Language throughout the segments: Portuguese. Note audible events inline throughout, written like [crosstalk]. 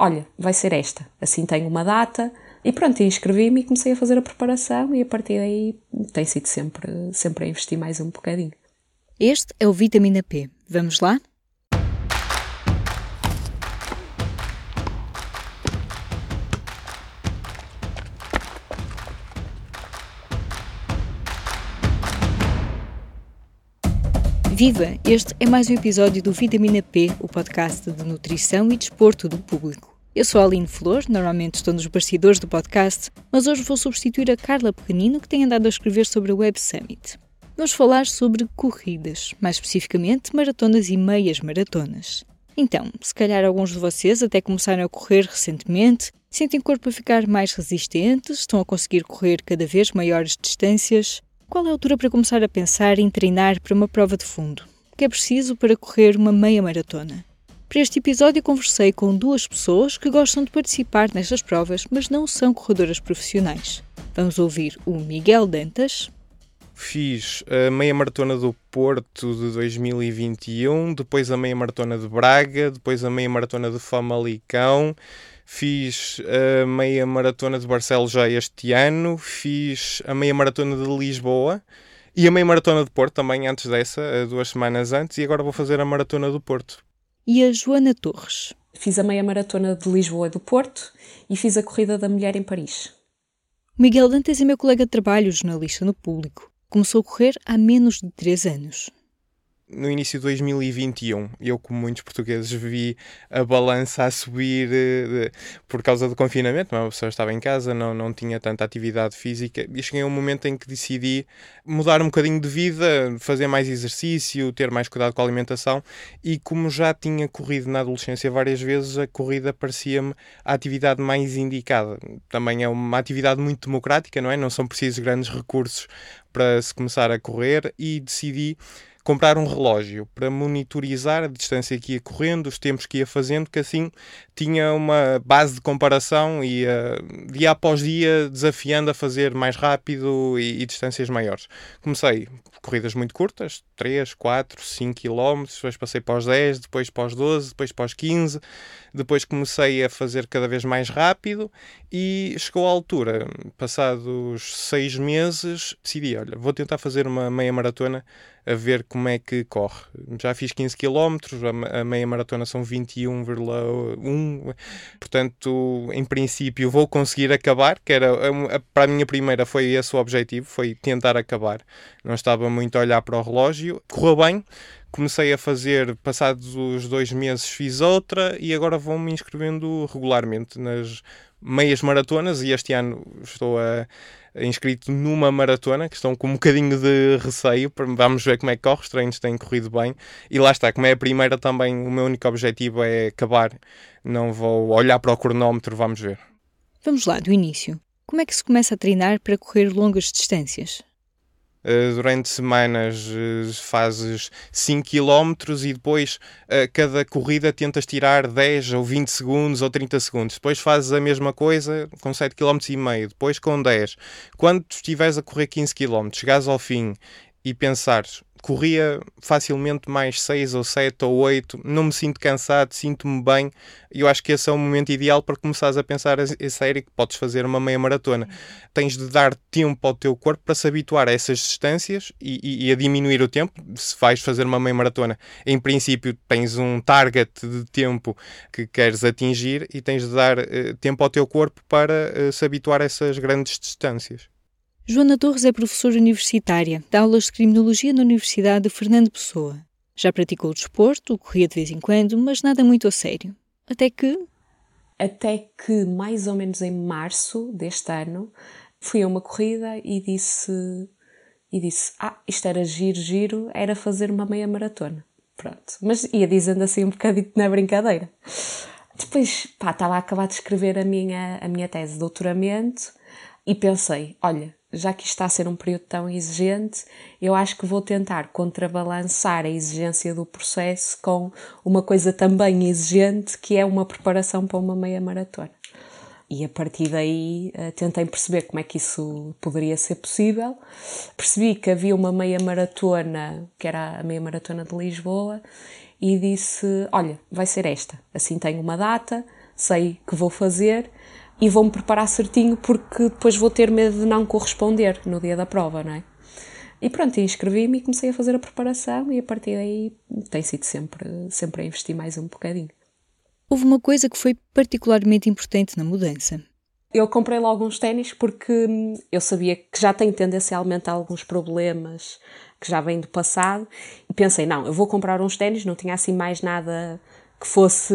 olha, vai ser esta, assim tenho uma data. E pronto, inscrevi-me e comecei a fazer a preparação e a partir daí tem sido sempre, sempre a investir mais um bocadinho. Este é o Vitamina P. Vamos lá? Viva! Este é mais um episódio do Vitamina P, o podcast de nutrição e desporto do público. Eu sou a Aline Flor, normalmente estou nos bastidores do podcast, mas hoje vou substituir a Carla Pequenino, que tem andado a escrever sobre o Web Summit. Vamos falar sobre corridas, mais especificamente maratonas e meias maratonas. Então, se calhar alguns de vocês até começaram a correr recentemente, sentem o corpo a ficar mais resistentes, estão a conseguir correr cada vez maiores distâncias, qual é a altura para começar a pensar em treinar para uma prova de fundo? O que é preciso para correr uma meia maratona? Para este episódio conversei com duas pessoas que gostam de participar nestas provas, mas não são corredoras profissionais. Vamos ouvir o Miguel Dantas. Fiz a meia maratona do Porto de 2021, depois a meia maratona de Braga, depois a meia maratona de Famalicão, Fiz a meia maratona de Barcelos já este ano, fiz a meia maratona de Lisboa e a meia maratona de Porto também antes dessa, duas semanas antes, e agora vou fazer a maratona do Porto. E a Joana Torres? Fiz a meia maratona de Lisboa e do Porto e fiz a corrida da mulher em Paris. Miguel Dantas é meu colega de trabalho, jornalista no público. Começou a correr há menos de três anos no início de 2021. Eu, como muitos portugueses, vi a balança a subir uh, por causa do confinamento. Uma pessoa estava em casa, não, não tinha tanta atividade física. E cheguei a um momento em que decidi mudar um bocadinho de vida, fazer mais exercício, ter mais cuidado com a alimentação. E como já tinha corrido na adolescência várias vezes, a corrida parecia-me a atividade mais indicada. Também é uma atividade muito democrática, não é? Não são precisos grandes recursos para se começar a correr e decidi comprar um relógio para monitorizar a distância que ia correndo, os tempos que ia fazendo, que assim tinha uma base de comparação e uh, dia após dia desafiando a fazer mais rápido e, e distâncias maiores. Comecei corridas muito curtas, 3, 4, 5 km, depois passei para os 10, depois para os 12, depois para os 15, depois comecei a fazer cada vez mais rápido e chegou à altura, passados 6 meses, decidi, olha, vou tentar fazer uma meia maratona a ver como é que corre. Já fiz 15 km, a meia maratona são 21,1, portanto, em princípio vou conseguir acabar, que era para a minha primeira foi esse o objetivo, foi tentar acabar. Não estava muito a olhar para o relógio. Correu bem, comecei a fazer, passados os dois meses fiz outra e agora vou-me inscrevendo regularmente nas meias maratonas e este ano estou a, a inscrito numa maratona que estão com um bocadinho de receio, vamos ver como é que corre, os treinos têm corrido bem e lá está, como é a primeira também o meu único objetivo é acabar, não vou olhar para o cronómetro, vamos ver. Vamos lá, do início. Como é que se começa a treinar para correr longas distâncias? Uh, durante semanas uh, fazes 5 km e depois uh, cada corrida tentas tirar 10 ou 20 segundos ou 30 segundos. Depois fazes a mesma coisa com 7 km e meio, depois com 10. Quando estiveres a correr 15 km, chegares ao fim e pensares corria facilmente mais 6 ou 7 ou 8, não me sinto cansado, sinto-me bem. E eu acho que esse é o momento ideal para começares a pensar a sério que podes fazer uma meia maratona. Tens de dar tempo ao teu corpo para se habituar a essas distâncias e, e, e a diminuir o tempo. Se vais fazer uma meia maratona, em princípio tens um target de tempo que queres atingir e tens de dar uh, tempo ao teu corpo para uh, se habituar a essas grandes distâncias. Joana Torres é professora universitária, dá aulas de criminologia na Universidade de Fernando Pessoa. Já praticou o desporto, corria de vez em quando, mas nada muito a sério. Até que. Até que, mais ou menos em março deste ano, fui a uma corrida e disse. E disse: Ah, isto era giro, giro, era fazer uma meia maratona. Pronto. Mas ia dizendo assim um bocadinho na brincadeira. Depois, pá, estava a acabar de escrever a minha, a minha tese de doutoramento e pensei: olha, já que está a ser um período tão exigente, eu acho que vou tentar contrabalançar a exigência do processo com uma coisa também exigente, que é uma preparação para uma meia maratona. E a partir daí uh, tentei perceber como é que isso poderia ser possível. Percebi que havia uma meia maratona, que era a meia maratona de Lisboa, e disse: Olha, vai ser esta. Assim tenho uma data, sei que vou fazer e vou-me preparar certinho porque depois vou ter medo de não corresponder no dia da prova, não é? E pronto, inscrevi-me e comecei a fazer a preparação e a partir daí tem sido sempre, sempre a investir mais um bocadinho. Houve uma coisa que foi particularmente importante na mudança. Eu comprei logo uns ténis porque eu sabia que já tenho tendencialmente alguns problemas que já vêm do passado e pensei, não, eu vou comprar uns ténis, não tinha assim mais nada que fosse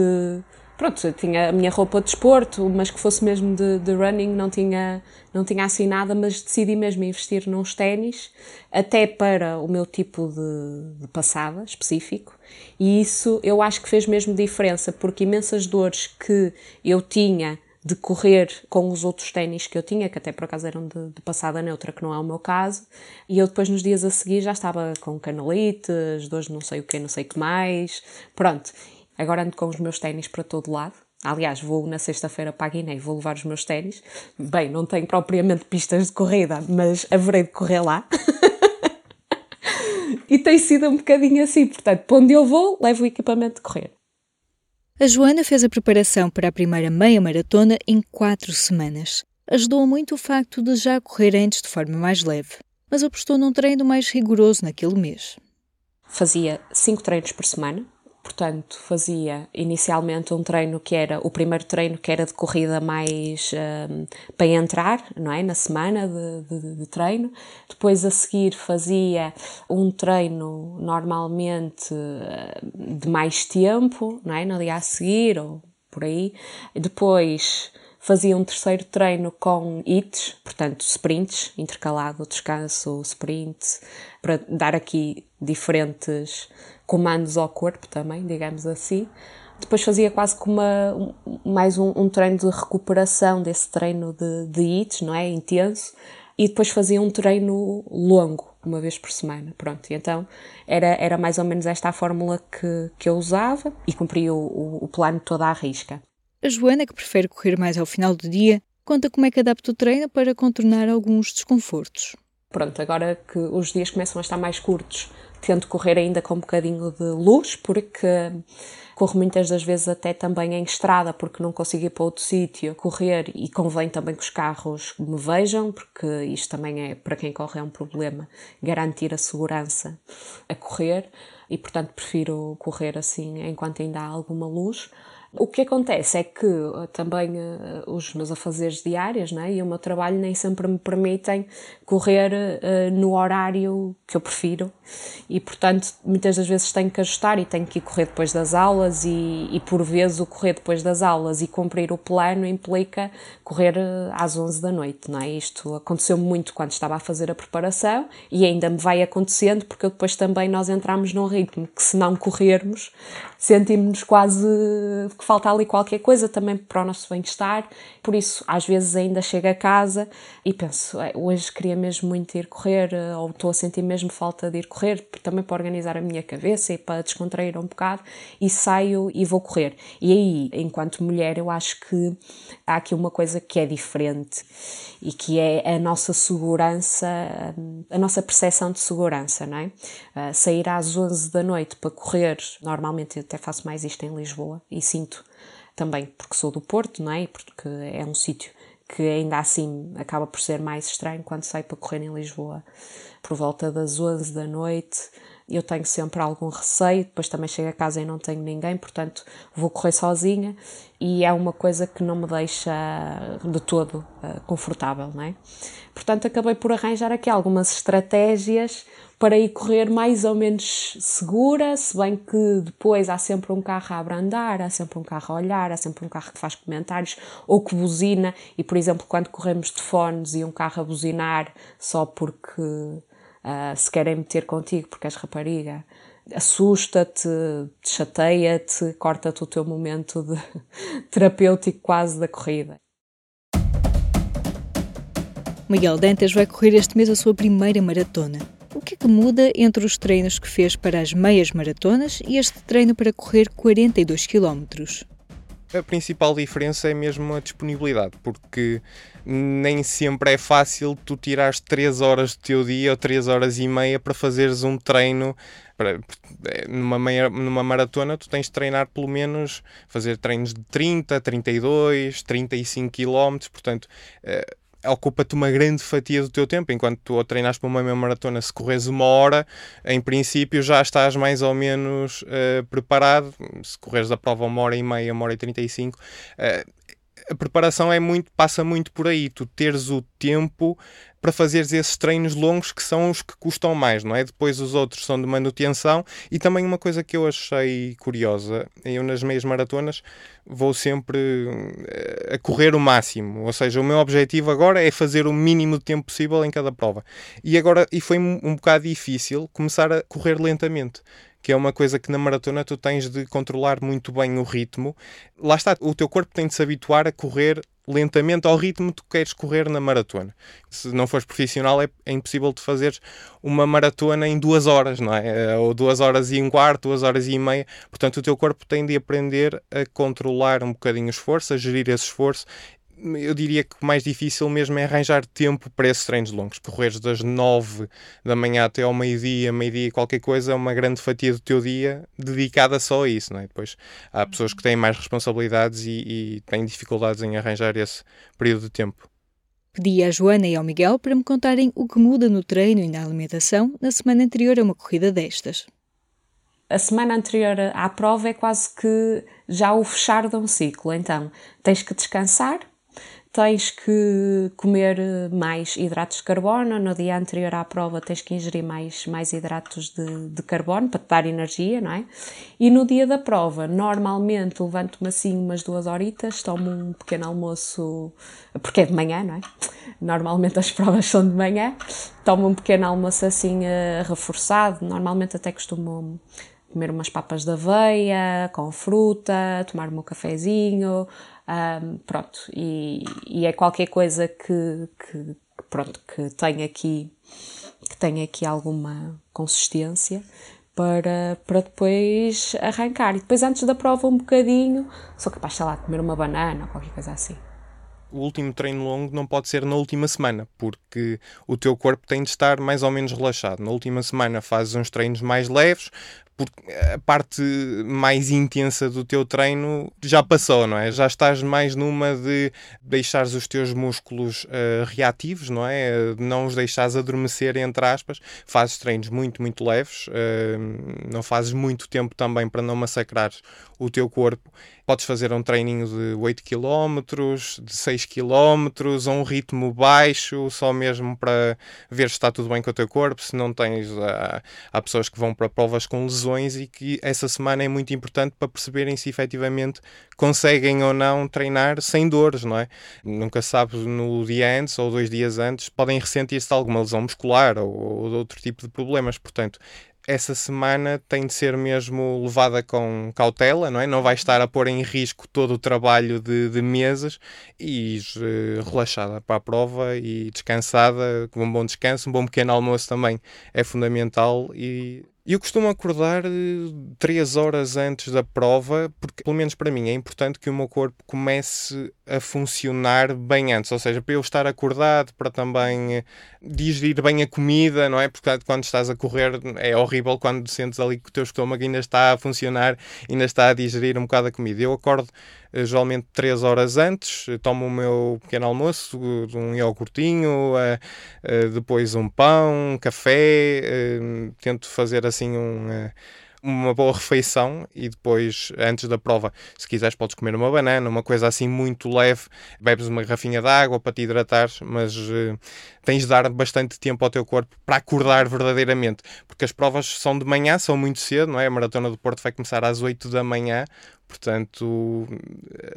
pronto, tinha a minha roupa de desporto, mas que fosse mesmo de, de, running, não tinha, não tinha assim nada, mas decidi mesmo investir nos ténis, até para o meu tipo de, de, passada específico, e isso eu acho que fez mesmo diferença, porque imensas dores que eu tinha de correr com os outros ténis que eu tinha, que até por acaso eram de, de, passada neutra, que não é o meu caso, e eu depois nos dias a seguir já estava com canalites, dores não sei o que, não sei o que mais, pronto. Agora ando com os meus ténis para todo lado. Aliás, vou na sexta-feira para a Guiné e vou levar os meus ténis. Bem, não tenho propriamente pistas de corrida, mas haverei de correr lá. [laughs] e tem sido um bocadinho assim. Portanto, para onde eu vou, levo o equipamento de correr. A Joana fez a preparação para a primeira meia maratona em quatro semanas. Ajudou muito o facto de já correr antes de forma mais leve, mas apostou num treino mais rigoroso naquele mês. Fazia cinco treinos por semana, Portanto, fazia inicialmente um treino que era o primeiro treino que era de corrida mais um, para entrar, não é? Na semana de, de, de, treino. Depois a seguir fazia um treino normalmente hum, de mais tempo, não é? No dia a seguir ou por aí. Depois fazia um terceiro treino com hits, portanto sprints, intercalado, descanso, sprint, para dar aqui diferentes comandos ao corpo também, digamos assim. Depois fazia quase como uma, mais um, um, treino de recuperação desse treino de, de hits, não é? Intenso. E depois fazia um treino longo, uma vez por semana. Pronto, e então era, era mais ou menos esta a fórmula que, que eu usava e cumpria o, o, o plano toda à risca. A Joana, que prefere correr mais ao final do dia, conta como é que adapta o treino para contornar alguns desconfortos. Pronto, agora que os dias começam a estar mais curtos, tento correr ainda com um bocadinho de luz, porque corro muitas das vezes até também em estrada, porque não consigo ir para outro sítio correr e convém também que os carros me vejam, porque isto também é, para quem corre, é um problema, garantir a segurança a correr e, portanto, prefiro correr assim enquanto ainda há alguma luz. O que acontece é que eh, também uh, os meus afazeres diários né, e o meu trabalho nem sempre me permitem correr uh, no horário que eu prefiro e, portanto, muitas das vezes tenho que ajustar e tenho que ir correr depois das aulas e, e por vezes o correr depois das aulas e cumprir o plano implica correr às 11 da noite, não é? Isto aconteceu muito quando estava a fazer a preparação e ainda me vai acontecendo porque depois também nós entramos num ritmo que se não corrermos sentimos-nos quase que falta ali qualquer coisa também para o nosso bem-estar. Por isso, às vezes ainda chego a casa e penso, hoje queria mesmo muito ir correr, eh, ou estou a sentir mesmo falta de ir correr, também para organizar a minha cabeça e para descontrair um bocado, e saio e vou correr. E aí, enquanto mulher, eu acho que há aqui uma coisa que é diferente e que é a nossa segurança, a nossa percepção de segurança, não é? Uh, sair às 11 da noite para correr, normalmente eu até faço mais isto em Lisboa e sinto também porque sou do Porto, não é? E porque é um sítio que ainda assim acaba por ser mais estranho quando saio para correr em Lisboa por volta das 11 da noite eu tenho sempre algum receio, depois também chego a casa e não tenho ninguém, portanto vou correr sozinha e é uma coisa que não me deixa de todo uh, confortável, não é? Portanto, acabei por arranjar aqui algumas estratégias para ir correr mais ou menos segura, se bem que depois há sempre um carro a abrandar, há sempre um carro a olhar, há sempre um carro que faz comentários ou que buzina, e por exemplo, quando corremos de fones e um carro a buzinar só porque uh, se querem meter contigo porque és rapariga, assusta-te, chateia-te, corta-te o teu momento de [laughs] terapêutico quase da corrida. Miguel Dantas vai correr este mês a sua primeira maratona. O que é que muda entre os treinos que fez para as meias maratonas e este treino para correr 42 km? A principal diferença é mesmo a disponibilidade, porque nem sempre é fácil tu tirares 3 horas do teu dia ou 3 horas e meia para fazeres um treino. Para, numa, meia, numa maratona, tu tens de treinar pelo menos, fazer treinos de 30, 32, 35 km, portanto. Eh, ocupa-te uma grande fatia do teu tempo, enquanto tu treinas para uma meia maratona, se corres uma hora, em princípio já estás mais ou menos uh, preparado. Se corres a prova uma hora e meia, uma hora e trinta e cinco, uh, a preparação é muito, passa muito por aí, tu teres o tempo para fazeres esses treinos longos que são os que custam mais, não é? Depois os outros são de manutenção e também uma coisa que eu achei curiosa, eu nas meias maratonas vou sempre eh, a correr o máximo, ou seja, o meu objetivo agora é fazer o mínimo de tempo possível em cada prova. E agora e foi um, um bocado difícil começar a correr lentamente que é uma coisa que na maratona tu tens de controlar muito bem o ritmo. Lá está, o teu corpo tem de se habituar a correr lentamente ao ritmo que tu queres correr na maratona. Se não fores profissional, é, é impossível de fazeres uma maratona em duas horas, não é? Eh, ou duas horas e um quarto, duas horas e meia. Portanto, o teu corpo tem de aprender a controlar um bocadinho o esforço, a gerir esse esforço eu diria que o mais difícil mesmo é arranjar tempo para esses treinos longos. Correres das 9 da manhã até ao meio-dia, meio-dia qualquer coisa, é uma grande fatia do teu dia dedicada só a isso. Não é? Depois há pessoas que têm mais responsabilidades e, e têm dificuldades em arranjar esse período de tempo. Pedi à Joana e ao Miguel para me contarem o que muda no treino e na alimentação na semana anterior a uma corrida destas. A semana anterior à prova é quase que já o fechar de um ciclo. Então, tens que descansar, tens que comer mais hidratos de carbono. No dia anterior à prova, tens que ingerir mais, mais hidratos de, de carbono para te dar energia, não é? E no dia da prova, normalmente levanto-me assim umas duas horitas, tomo um pequeno almoço, porque é de manhã, não é? Normalmente as provas são de manhã, tomo um pequeno almoço assim uh, reforçado. Normalmente até costumo comer umas papas de aveia com fruta, tomar meu cafezinho, um, pronto, e, e, é qualquer coisa que, que, pronto, que tenha aqui, que tenha aqui alguma consistência para, para depois arrancar. E depois, antes da prova, um bocadinho, sou capaz, sei lá, de comer uma banana ou qualquer coisa assim o último treino longo não pode ser na última semana, porque o teu corpo tem de estar mais ou menos relaxado. Na última semana fazes uns treinos mais leves, porque a parte mais intensa do teu treino já passou, não é? Já estás mais numa de deixares os teus músculos uh, reativos, não é? Não os deixares adormecer, entre aspas. Fazes treinos muito, muito leves, uh, não fazes muito tempo também para não massacrares o teu corpo. Podes fazer um treininho de 8 km, de 6 km, a um ritmo baixo, só mesmo para ver se está tudo bem com o teu corpo. Se não tens. Uh, há pessoas que vão para provas com lesões e que essa semana é muito importante para perceberem se efetivamente conseguem ou não treinar sem dores, não é? Nunca sabes no dia antes ou dois dias antes podem ressentir-se alguma lesão muscular ou, ou outro tipo de problemas, portanto essa semana tem de ser mesmo levada com cautela, não é? Não vai estar a pôr em risco todo o trabalho de, de meses e uh, relaxada para a prova e descansada, com um bom descanso, um bom pequeno almoço também é fundamental e eu costumo acordar eh, três horas antes da prova, porque, pelo menos para mim, é importante que o meu corpo comece a funcionar bem antes. Ou seja, para eu estar acordado, para também eh, digerir bem a comida, não é? Porque quando estás a correr é horrível quando sentes ali que o teu estômago ainda está a funcionar, ainda está a digerir um bocado a comida. Eu acordo eh, geralmente 3 horas antes, tomo o meu pequeno almoço, um iogurtinho, depois um pão, um café, tento fazer assim um uma boa refeição e depois, antes da prova, se quiseres, podes comer uma banana, uma coisa assim muito leve, bebes uma garrafinha de água para te hidratares, mas uh, tens de dar bastante tempo ao teu corpo para acordar verdadeiramente, porque as provas são de manhã, são muito cedo, não é? A maratona do Porto vai começar às 8 da manhã, Portanto,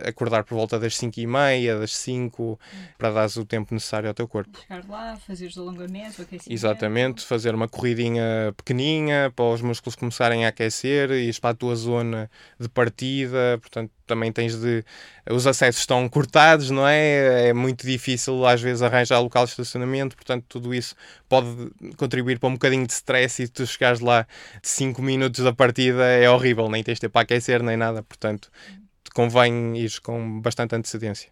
acordar por volta das 5 e meia, das 5, para dar o tempo necessário ao teu corpo. Chegar lá, fazer os alongamentos, aquecimento. Exatamente, fazer uma corridinha pequeninha para os músculos começarem a aquecer e para a tua zona de partida. Portanto, também tens de. Os acessos estão cortados, não é? É muito difícil às vezes arranjar local de estacionamento, portanto, tudo isso pode contribuir para um bocadinho de stress e tu chegares lá 5 minutos da partida é horrível, nem tens tempo para aquecer nem nada, portanto convém ir com bastante antecedência.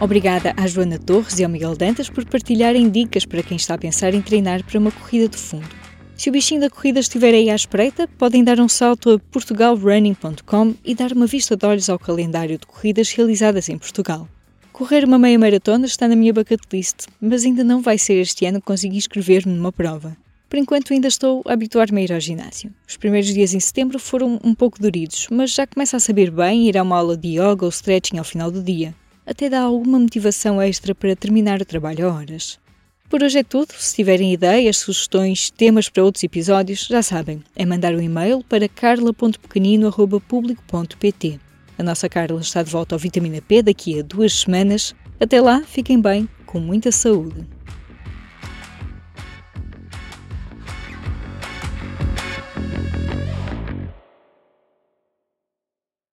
Obrigada à Joana Torres e ao Miguel Dantas por partilharem dicas para quem está a pensar em treinar para uma corrida de fundo. Se o bichinho da corrida estiver aí à espreita, podem dar um salto a portugalrunning.com e dar uma vista de olhos ao calendário de corridas realizadas em Portugal. Correr uma meia maratona está na minha bucket list, mas ainda não vai ser este ano que consigo inscrever-me numa prova. Por enquanto ainda estou a habituar-me a ir ao ginásio. Os primeiros dias em setembro foram um pouco duridos, mas já começa a saber bem ir a uma aula de yoga ou stretching ao final do dia até dá alguma motivação extra para terminar o trabalho a horas. Por hoje é tudo. Se tiverem ideias, sugestões, temas para outros episódios, já sabem, é mandar um e-mail para carla.pequenino.público.pt. A nossa Carla está de volta ao Vitamina P daqui a duas semanas. Até lá, fiquem bem, com muita saúde.